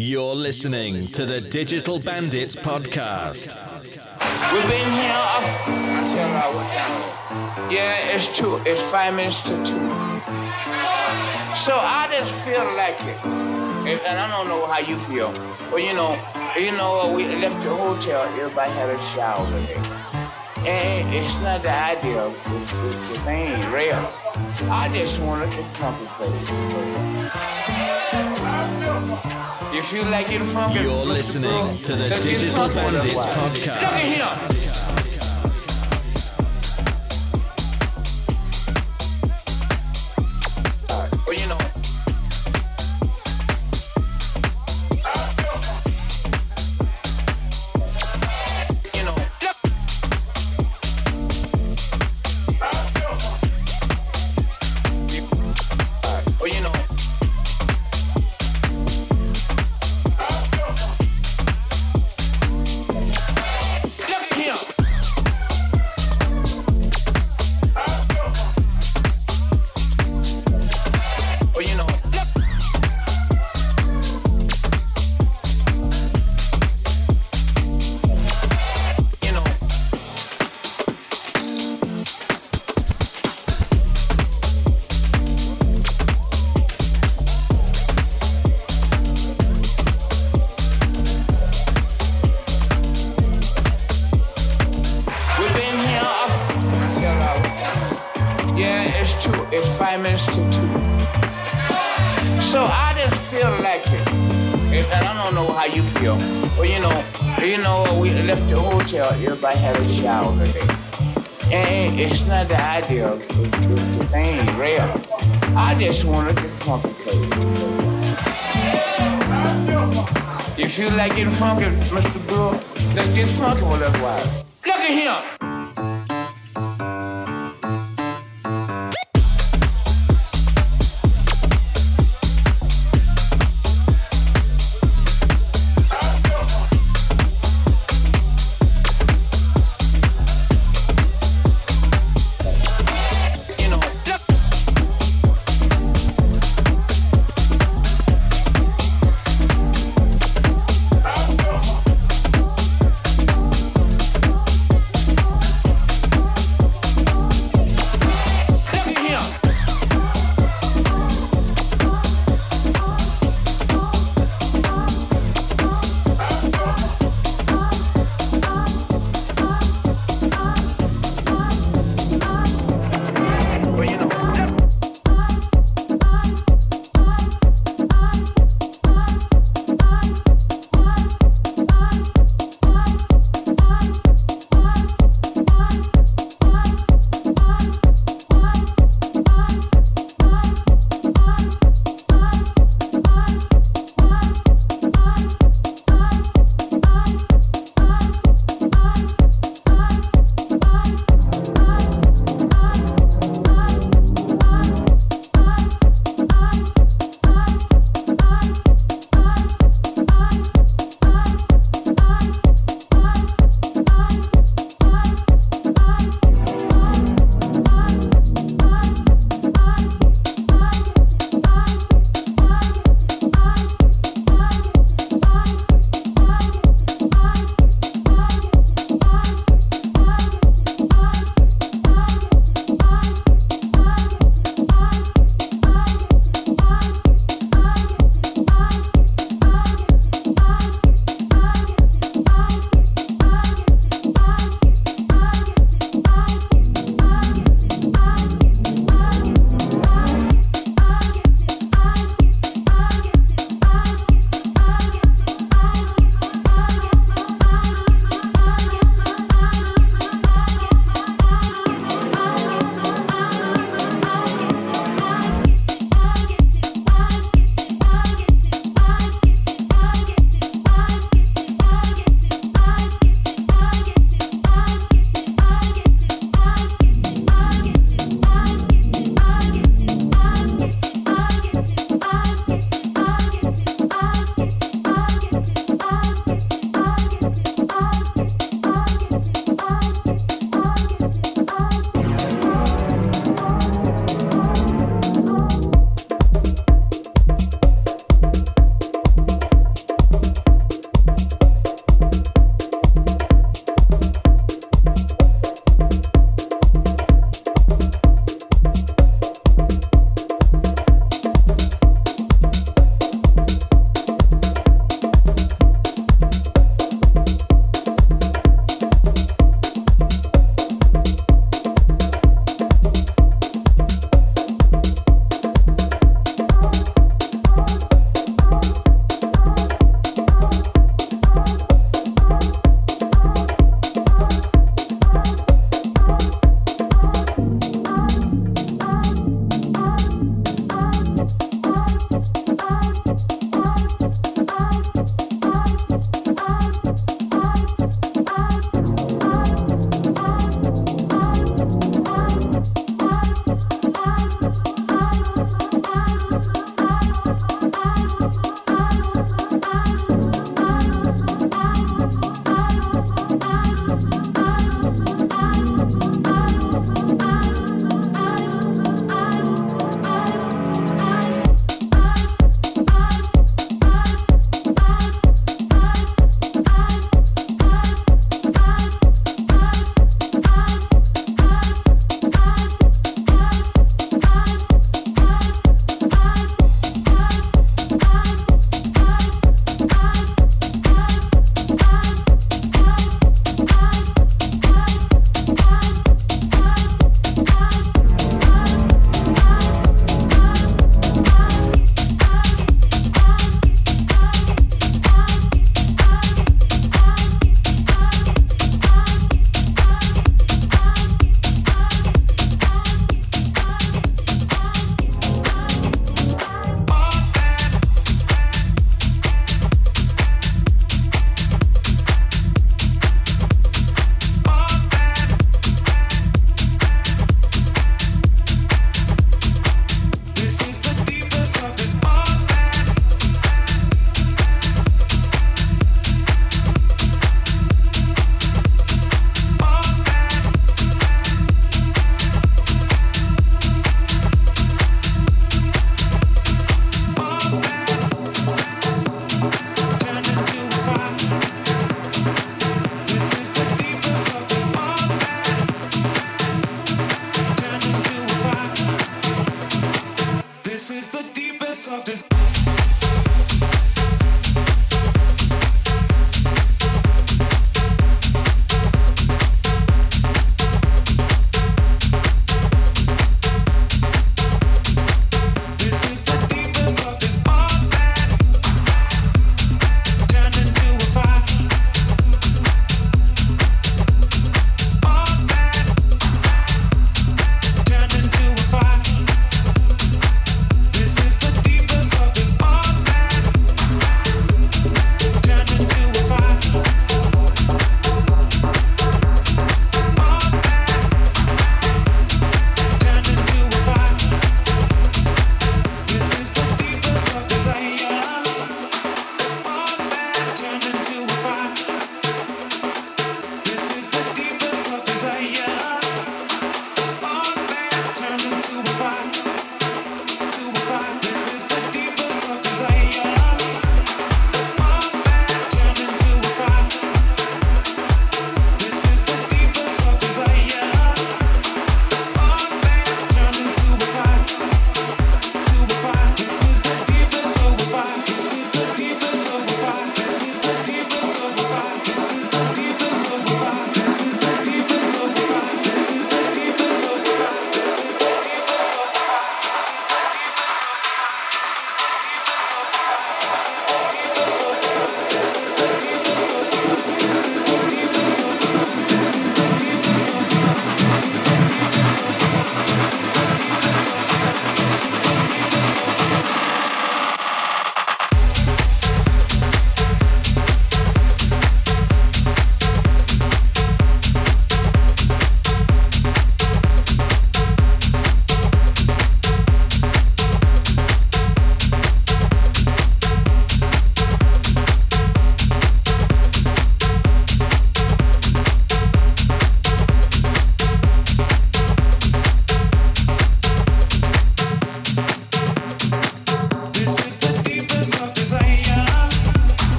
You're listening to the Digital Bandits podcast. We've been here up until. Yeah, it's two. It's five minutes to two. So I just feel like it, and and I don't know how you feel, but you know, you know, we left the hotel. Everybody had a shower today, and it's not the idea of it's, it's the thing real. I just wanted to contemplate. You feel like you're funky? You're listening to the Digital Bandits one. Look at podcast. You like getting funky, Mr. Brewer? Let's get funky with us, while. Look at him.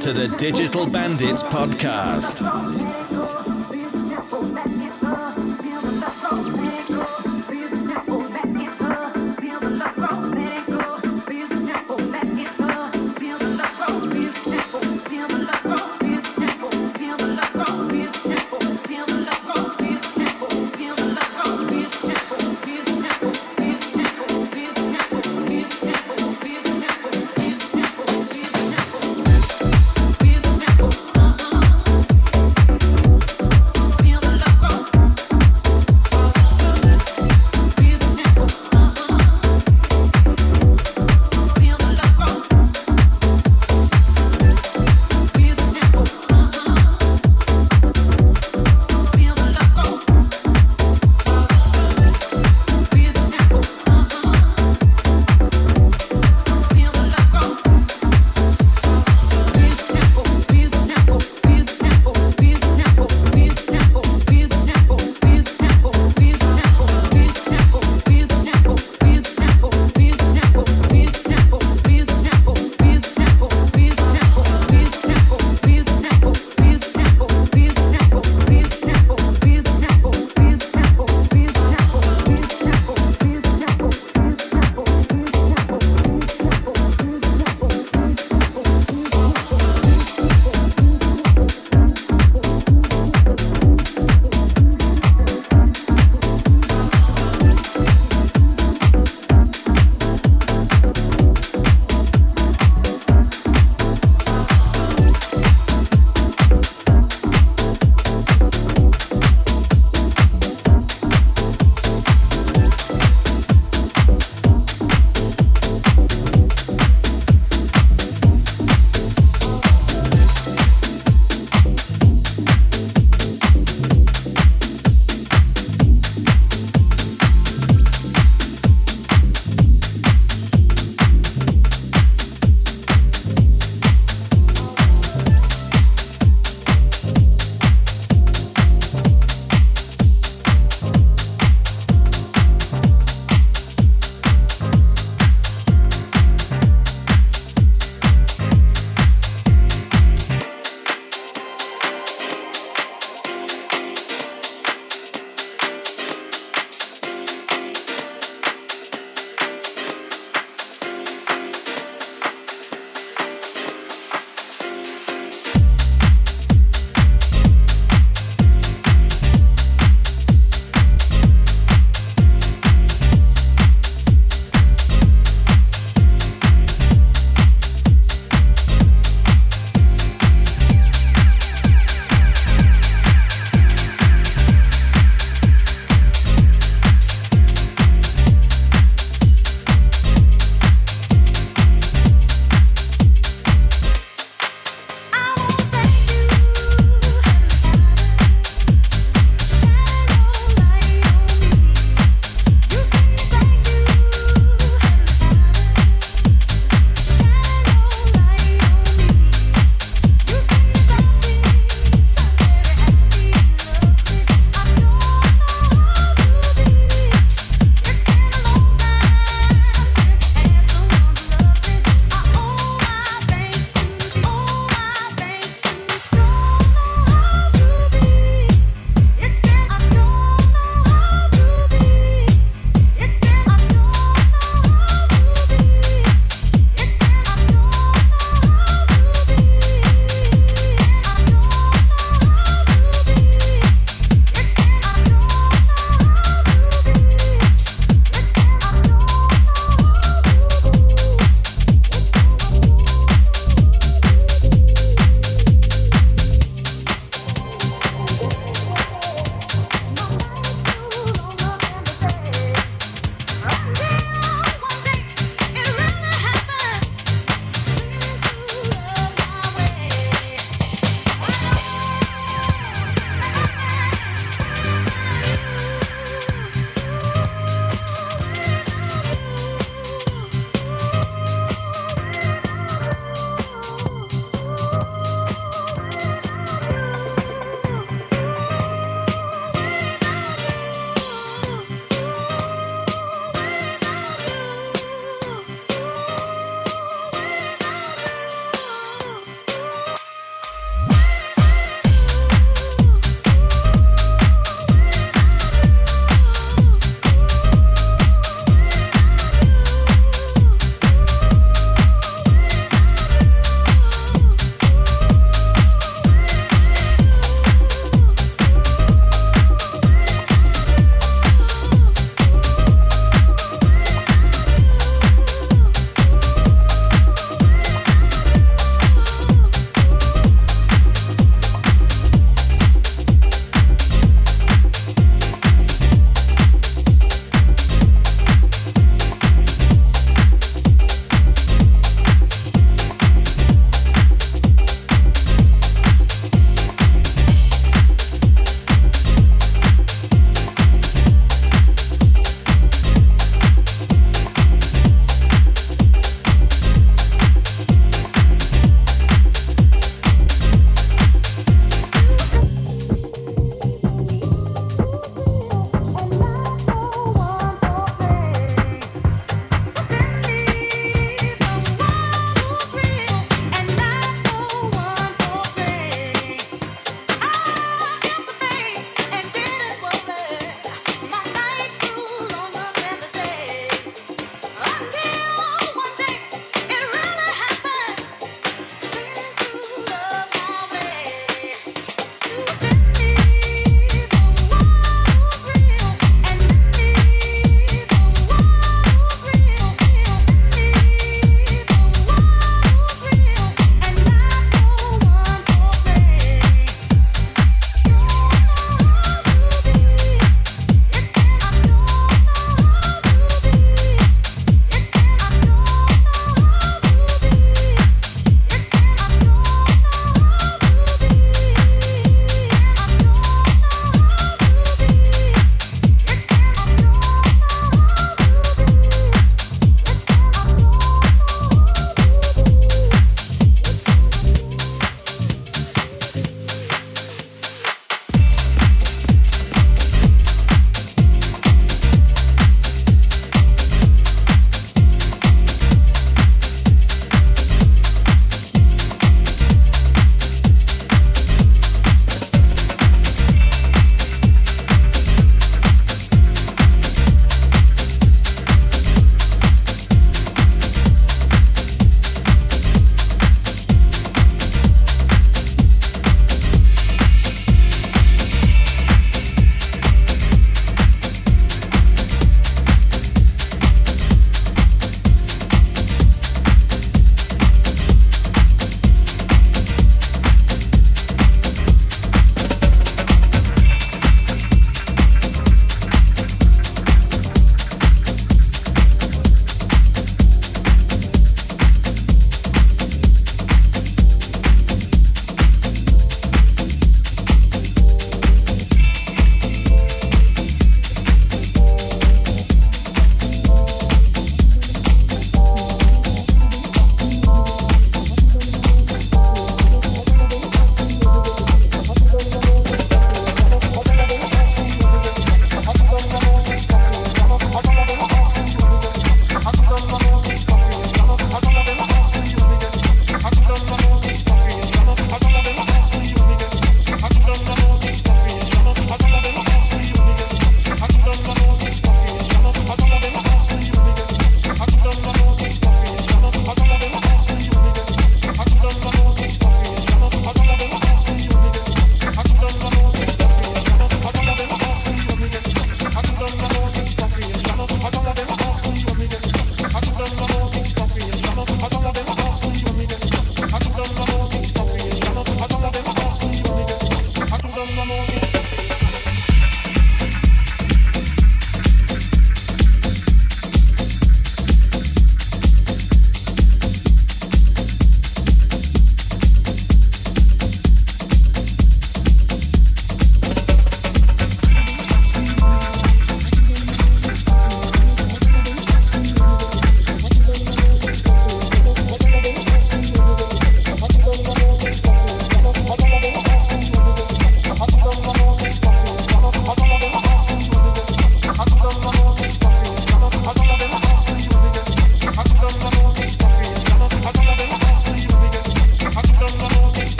to the Digital Bandits podcast.